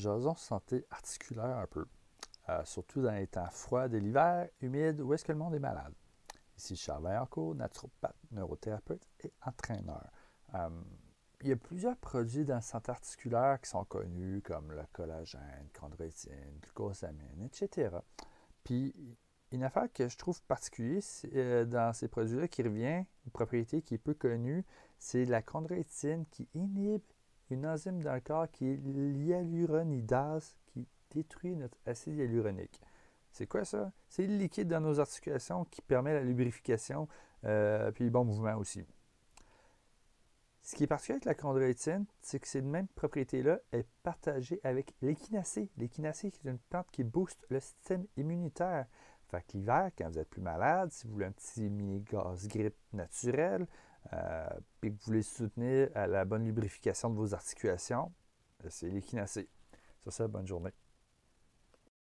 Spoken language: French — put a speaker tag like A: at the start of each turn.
A: jason santé articulaire un peu, euh, surtout dans les temps froids de l'hiver, humide, où est-ce que le monde est malade. Ici Charles Vaillancourt, naturopathe, neurothérapeute et entraîneur. Euh, il y a plusieurs produits dans la santé articulaire qui sont connus, comme le collagène, chondroïtine, glucosamine, etc. Puis, une affaire que je trouve particulière euh, dans ces produits-là qui revient, une propriété qui est peu connue, c'est la chondroïtine qui inhibe une enzyme dans le corps qui est l'hyaluronidase qui détruit notre acide hyaluronique. C'est quoi ça? C'est le liquide dans nos articulations qui permet la lubrification euh, puis le bon mouvement aussi. Ce qui est particulier avec la chondroïtine, c'est que cette même propriété-là est partagée avec. L'échinacée, qui est une plante qui booste le système immunitaire. Fait que l'hiver, quand vous êtes plus malade, si vous voulez un petit mini-gaz grippe naturel, euh, puis que vous voulez soutenir à la bonne lubrification de vos articulations, c'est l'échinacée. Sur ça, bonne journée.